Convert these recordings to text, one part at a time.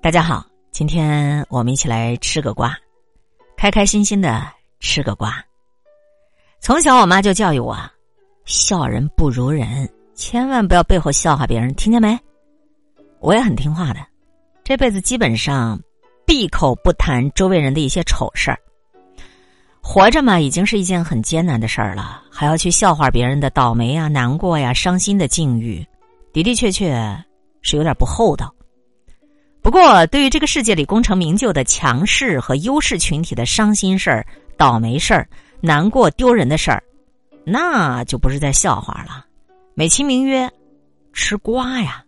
大家好，今天我们一起来吃个瓜，开开心心的吃个瓜。从小我妈就教育我，笑人不如人，千万不要背后笑话别人，听见没？我也很听话的，这辈子基本上闭口不谈周围人的一些丑事儿。活着嘛，已经是一件很艰难的事儿了，还要去笑话别人的倒霉啊、难过呀、伤心的境遇，的的确确是有点不厚道。不过，对于这个世界里功成名就的强势和优势群体的伤心事儿、倒霉事儿、难过丢人的事儿，那就不是在笑话了，美其名曰吃瓜呀。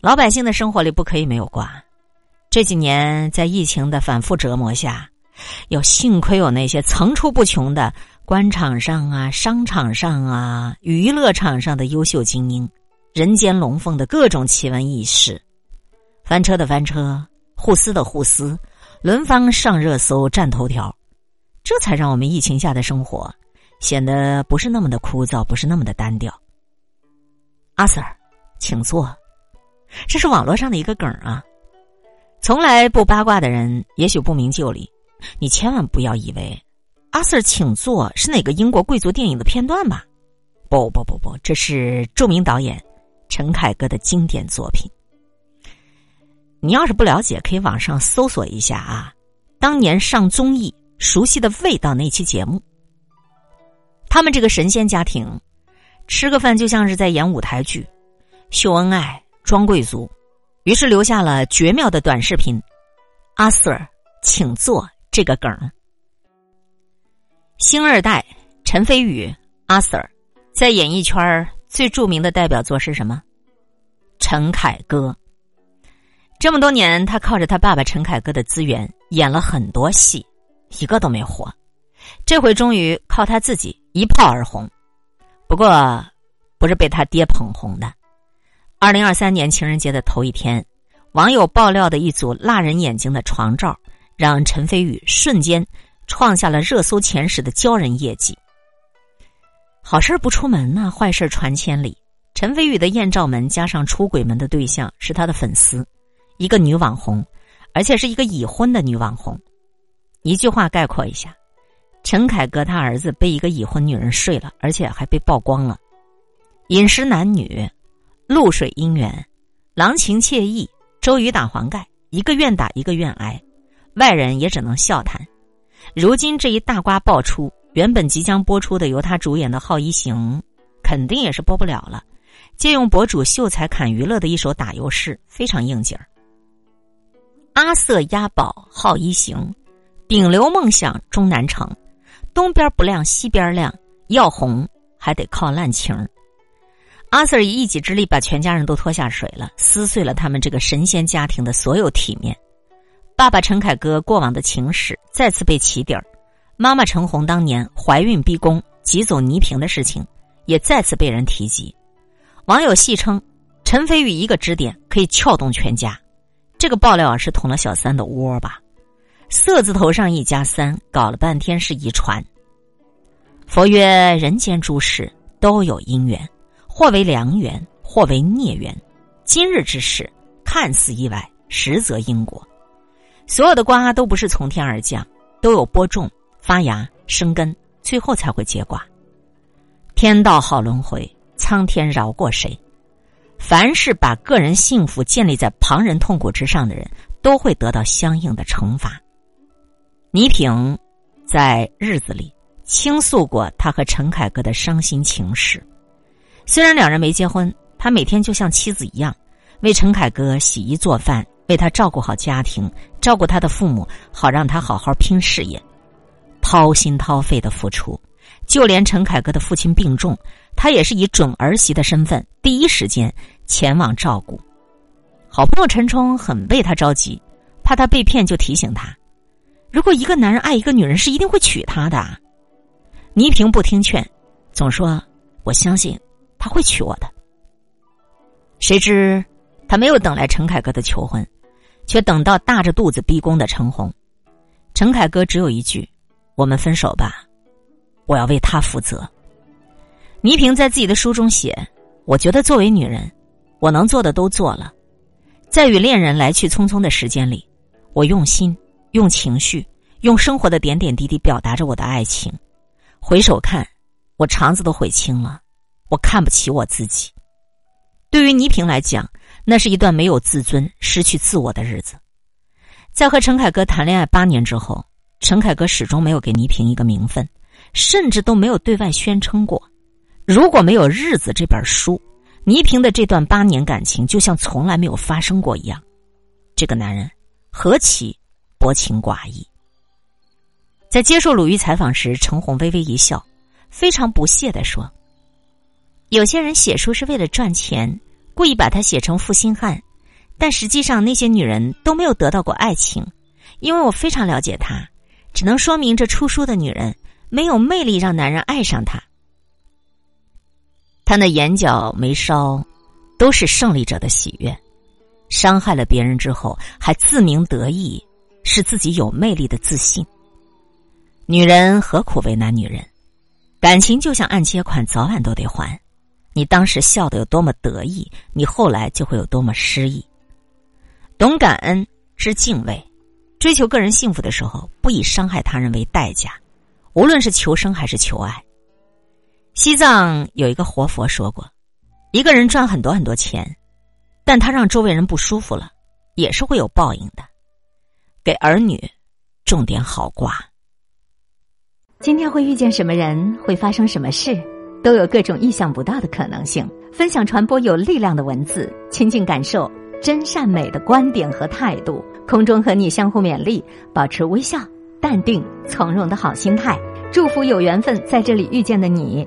老百姓的生活里不可以没有瓜。这几年在疫情的反复折磨下，要幸亏有那些层出不穷的官场上啊、商场上啊、娱乐场上的优秀精英，人间龙凤的各种奇闻异事。翻车的翻车，互撕的互撕，轮番上热搜、占头条，这才让我们疫情下的生活显得不是那么的枯燥，不是那么的单调。阿 Sir，请坐。这是网络上的一个梗啊，从来不八卦的人也许不明就里，你千万不要以为阿 Sir 请坐是哪个英国贵族电影的片段吧？不不不不，这是著名导演陈凯歌的经典作品。你要是不了解，可以网上搜索一下啊。当年上综艺《熟悉的味道》那期节目，他们这个神仙家庭吃个饭就像是在演舞台剧，秀恩爱、装贵族，于是留下了绝妙的短视频。阿 Sir，请坐。这个梗，星二代陈飞宇阿 Sir 在演艺圈最著名的代表作是什么？陈凯歌。这么多年，他靠着他爸爸陈凯歌的资源演了很多戏，一个都没火。这回终于靠他自己一炮而红，不过不是被他爹捧红的。二零二三年情人节的头一天，网友爆料的一组辣人眼睛的床照，让陈飞宇瞬间创下了热搜前十的骄人业绩。好事不出门呐，坏事传千里。陈飞宇的艳照门加上出轨门的对象是他的粉丝。一个女网红，而且是一个已婚的女网红。一句话概括一下：陈凯歌他儿子被一个已婚女人睡了，而且还被曝光了。饮食男女，露水姻缘，郎情妾意，周瑜打黄盖，一个愿打一个愿挨，外人也只能笑谈。如今这一大瓜爆出，原本即将播出的由他主演的《好一行》，肯定也是播不了了。借用博主秀才侃娱乐的一首打油诗，非常应景儿。阿瑟押宝好一行，顶流梦想终难成。东边不亮西边亮，要红还得靠滥情。阿 Sir 以一己之力把全家人都拖下水了，撕碎了他们这个神仙家庭的所有体面。爸爸陈凯歌过往的情史再次被起底儿，妈妈陈红当年怀孕逼宫挤走倪萍的事情也再次被人提及。网友戏称，陈飞宇一个指点可以撬动全家。这个爆料是捅了小三的窝吧？色字头上一加三，搞了半天是遗传。佛曰：人间诸事都有因缘，或为良缘，或为孽缘。今日之事看似意外，实则因果。所有的瓜都不是从天而降，都有播种、发芽、生根，最后才会结瓜。天道好轮回，苍天饶过谁？凡是把个人幸福建立在旁人痛苦之上的人，都会得到相应的惩罚。倪萍在日子里倾诉过他和陈凯歌的伤心情事。虽然两人没结婚，他每天就像妻子一样，为陈凯歌洗衣做饭，为他照顾好家庭，照顾他的父母，好让他好好拼事业，掏心掏肺的付出。就连陈凯歌的父亲病重，他也是以准儿媳的身份，第一时间前往照顾。好朋友陈冲很为他着急，怕他被骗，就提醒他：如果一个男人爱一个女人，是一定会娶她的。倪萍不听劝，总说：“我相信他会娶我的。”谁知他没有等来陈凯歌的求婚，却等到大着肚子逼宫的陈红。陈凯歌只有一句：“我们分手吧。”我要为他负责。倪萍在自己的书中写：“我觉得作为女人，我能做的都做了。在与恋人来去匆匆的时间里，我用心、用情绪、用生活的点点滴滴表达着我的爱情。回首看，我肠子都悔青了。我看不起我自己。对于倪萍来讲，那是一段没有自尊、失去自我的日子。在和陈凯歌谈恋爱八年之后，陈凯歌始终没有给倪萍一个名分，甚至都没有对外宣称过。如果没有《日子》这本书，倪萍的这段八年感情就像从来没有发生过一样。这个男人何其薄情寡义！在接受鲁豫采访时，陈红微微一笑，非常不屑的说：“有些人写书是为了赚钱，故意把它写成负心汉，但实际上那些女人都没有得到过爱情，因为我非常了解她，只能说明这出书的女人没有魅力让男人爱上她。他那眼角眉梢，都是胜利者的喜悦，伤害了别人之后还自鸣得意，是自己有魅力的自信。”女人何苦为难女人？感情就像按揭款，早晚都得还。你当时笑得有多么得意，你后来就会有多么失意。懂感恩，知敬畏，追求个人幸福的时候，不以伤害他人为代价。无论是求生还是求爱。西藏有一个活佛说过：一个人赚很多很多钱，但他让周围人不舒服了，也是会有报应的。给儿女种点好瓜。今天会遇见什么人，会发生什么事，都有各种意想不到的可能性。分享传播有力量的文字，亲近感受真善美的观点和态度。空中和你相互勉励，保持微笑、淡定、从容的好心态。祝福有缘分在这里遇见的你，